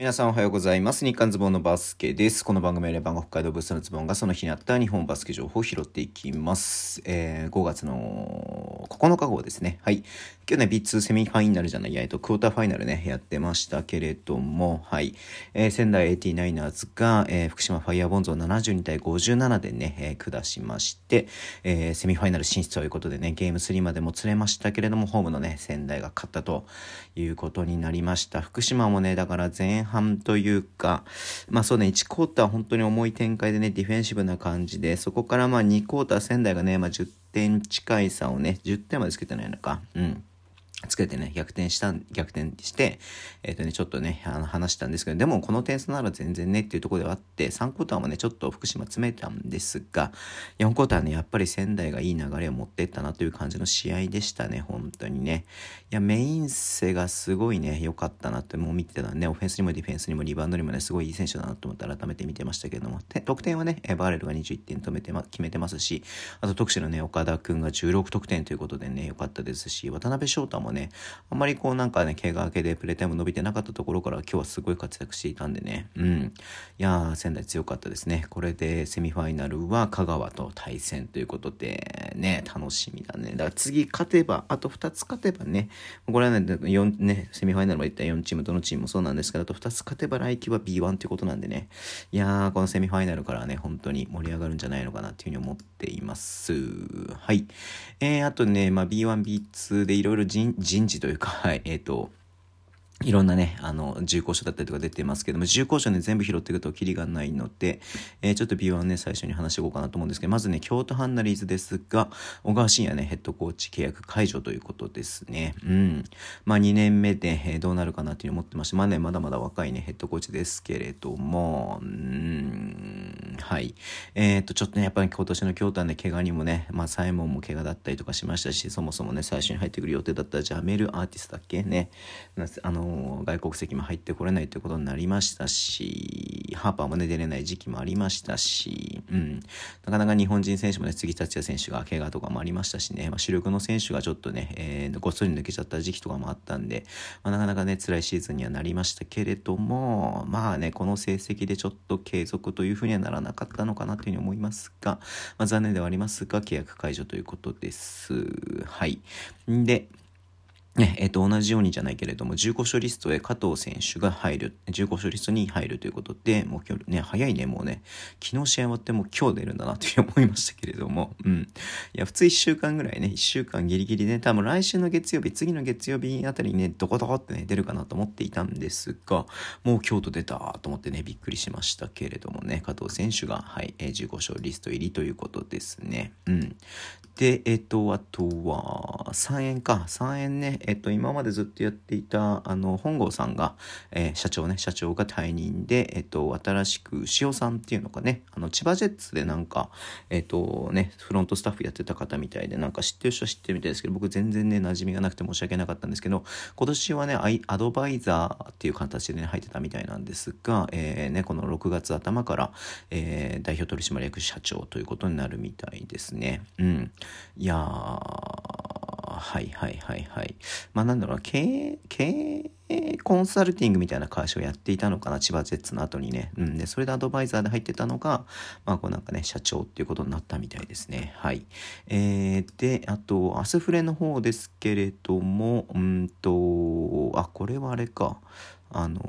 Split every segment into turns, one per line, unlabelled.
皆さんおはようございます。日刊ズボンのバスケです。この番組はレバンが北海道ブースのズボンがその日にあった日本バスケ情報を拾っていきます。えー、5月の9日号ですね。はい。今日ね、B2 セミファイナルじゃない、えっと、クォーターファイナルね、やってましたけれども、はい。えー、仙台 89ers が、えー、福島ファイヤーボンズを72対57でね、えー、下しまして、えー、セミファイナル進出ということでね、ゲーム3までも釣れましたけれども、ホームのね、仙台が勝ったということになりました。福島もね、だから前半半というか、まあそうね、1クォーター本当に重い展開でね、ディフェンシブな感じで、そこからまあ2クォーター仙台がね、まあ10点近い差をね、10点までつけてないのか。うん。つけてね、逆転した、逆転して、えっ、ー、とね、ちょっとね、あの話したんですけど、でもこの点数なら全然ねっていうところではあって、3クォーターもね、ちょっと福島詰めたんですが、4クォーターね、やっぱり仙台がいい流れを持ってったなという感じの試合でしたね、本当にね。いや、メインセがすごいね、良かったなってもう見てたね、オフェンスにもディフェンスにもリバウンドにもね、すごいいい選手だなと思って改めて見てましたけれども、得点はね、バーレルが21点止めて、ま、決めてますし、あと特殊のね、岡田くんが16得点ということでね、良かったですし、渡辺翔太もね、あんまりこうなんかね、怪我明けでプレータイム伸びてなかったところから今日はすごい活躍していたんでね。うん。いやー、仙台強かったですね。これでセミファイナルは香川と対戦ということで、ね、楽しみだね。だから次勝てば、あと2つ勝てばね、これはね、4ね、セミファイナルまで行った4チーム、どのチームもそうなんですけど、あと2つ勝てば来季は B1 ということなんでね。いやー、このセミファイナルからね、本当に盛り上がるんじゃないのかなっていうふうに思っています。はい。えー、あとね、まあ、B1、B2 でいろいろ人人事というか、はい、えっ、ー、と、いろんなね、あの、重工書だったりとか出てますけども、重工書ね、全部拾っていくとキリがないので、えー、ちょっと B1 ね、最初に話していこうかなと思うんですけど、まずね、京都ハンナリーズですが、小川慎也ね、ヘッドコーチ契約解除ということですね。うん。まあ、2年目で、えー、どうなるかなっていうふうに思ってまして、まあね、まだまだ若いね、ヘッドコーチですけれども、うん、はい。えっ、ー、と、ちょっとね、やっぱり今年の京都はね、怪我にもね、まあ、サイモンも怪我だったりとかしましたし、そもそもね、最初に入ってくる予定だったジャメルアーティストだっけね、あのの外国籍も入ってこれないということになりましたし、ハーパーもね、出れない時期もありましたし、うん。なかなか日本人選手もね、杉達也選手が怪我とかもありましたしね、まあ、主力の選手がちょっとね、えー、ごっそり抜けちゃった時期とかもあったんで、まあ、なかなかね、辛いシーズンにはなりましたけれども、まあね、この成績でちょっと継続というふうにはならなかったのかなというふうに思いますが、まあ、残念ではありますが、契約解除ということです。はい。で、ね、えっ、と、同じようにじゃないけれども、15勝リストへ加藤選手が入る、15勝リストに入るということで、もう今日ね、早いね、もうね、昨日試合終わってもう今日出るんだなという思いましたけれども、うん。いや、普通1週間ぐらいね、1週間ギリギリね、多分来週の月曜日、次の月曜日あたりにね、どこどこってね、出るかなと思っていたんですが、もう京都出たと思ってね、びっくりしましたけれどもね、加藤選手が、はい、15勝リスト入りということですね。うん。で、えっ、と、あとは、3円か、3円ね、えっと、今までずっとやっていた、あの、本郷さんが、えー、社長ね、社長が退任で、えっと、新しく、塩さんっていうのがね、あの、千葉ジェッツでなんか、えっとね、フロントスタッフやってた方みたいで、なんか知ってる人は知ってるみたいですけど、僕全然ね、馴染みがなくて申し訳なかったんですけど、今年はね、アドバイザーっていう形でね、入ってたみたいなんですが、えー、ね、この6月頭から、えー、代表取締役社長ということになるみたいですね。うん。いやー、はいはいはいはい。まあなんだろう経営、経営コンサルティングみたいな会社をやっていたのかな、千葉ジェッツの後にね。うん。で、それでアドバイザーで入ってたのが、まあこうなんかね、社長っていうことになったみたいですね。はい。えー、で、あと、アスフレの方ですけれども、うんと、あ、これはあれか。あの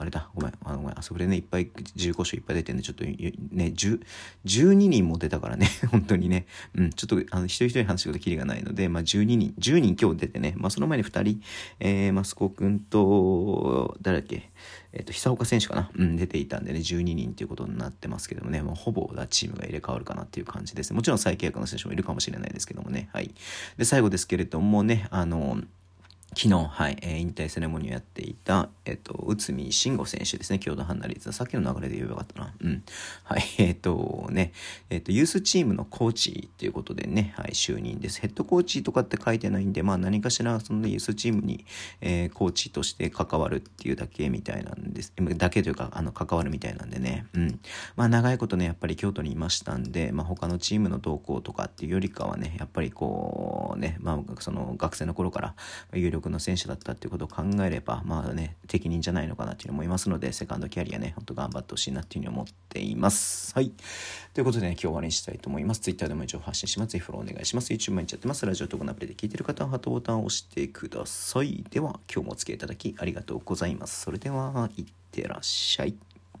あれだ、ごめん、あのごめん、あそこでね、いっぱい、15勝いっぱい出てね、ちょっとね、10、12人も出たからね、本当にね、うん、ちょっと、あの、一人一人話すこときりがないので、まあ、12人、10人今日出てね、まあ、その前に2人、えー、マスコ君と、誰だっけ、えっ、ー、と、久岡選手かな、うん、出ていたんでね、12人ということになってますけどもね、もうほぼチームが入れ替わるかなっていう感じです。もちろん再契約の選手もいるかもしれないですけどもね、はい。で、最後ですけれどもね、あの、昨日、はい、えー、引退セレモニーをやっていた、えっ、と、内海慎吾選手ですね、京都ハンナリーズ。さっきの流れで言えばよかったな。うん。はい、えっ、とね、えっ、と、ユースチームのコーチっていうことでね、はい、就任です。ヘッドコーチとかって書いてないんで、まあ何かしら、その、ユースチームに、えー、コーチとして関わるっていうだけみたいなんです。だけというか、あの、関わるみたいなんでね。うん。まあ長いことね、やっぱり京都にいましたんで、まあ他のチームの動向とかっていうよりかはね、やっぱりこう、ね、まあその学生の頃から有力力の選手だったっていうことを考えれば、まあね、適任じゃないのかなっていうの思いますので、セカンドキャリアね、ほんと頑張ってほしいなっていうふうに思っています。はい。ということでね、今日終わりにしたいと思います。Twitter でも一応発信します。ぜひフォローお願いします。YouTube 毎日やってます。ラジオとこのアプリで聞いてる方はハートボタンを押してください。では、今日もお付き合いいただきありがとうございます。それでは、いってらっしゃい。